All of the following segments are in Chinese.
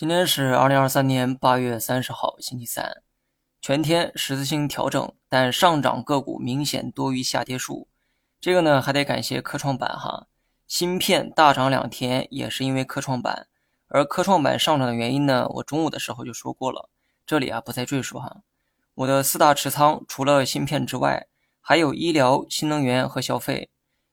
今天是二零二三年八月三十号，星期三，全天十字星调整，但上涨个股明显多于下跌数。这个呢，还得感谢科创板哈，芯片大涨两天也是因为科创板。而科创板上涨的原因呢，我中午的时候就说过了，这里啊不再赘述哈。我的四大持仓除了芯片之外，还有医疗、新能源和消费。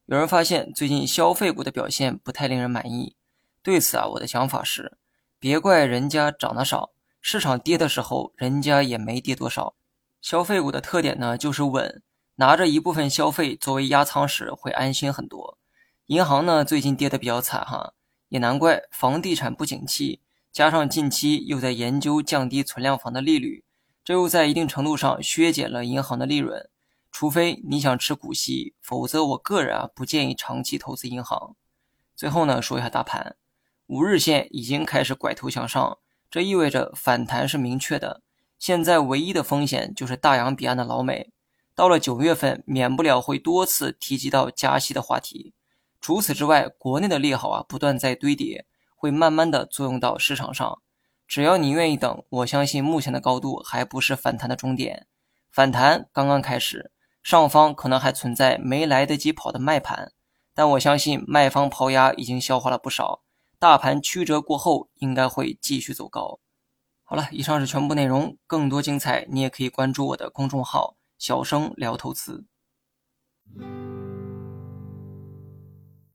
有人发现最近消费股的表现不太令人满意，对此啊，我的想法是。别怪人家涨得少，市场跌的时候，人家也没跌多少。消费股的特点呢，就是稳，拿着一部分消费作为压仓时会安心很多。银行呢，最近跌得比较惨哈，也难怪，房地产不景气，加上近期又在研究降低存量房的利率，这又在一定程度上削减了银行的利润。除非你想吃股息，否则我个人啊不建议长期投资银行。最后呢，说一下大盘。五日线已经开始拐头向上，这意味着反弹是明确的。现在唯一的风险就是大洋彼岸的老美，到了九月份，免不了会多次提及到加息的话题。除此之外，国内的利好啊不断在堆叠，会慢慢的作用到市场上。只要你愿意等，我相信目前的高度还不是反弹的终点，反弹刚刚开始，上方可能还存在没来得及跑的卖盘，但我相信卖方抛压已经消化了不少。大盘曲折过后，应该会继续走高。好了，以上是全部内容，更多精彩你也可以关注我的公众号“小生聊投资”。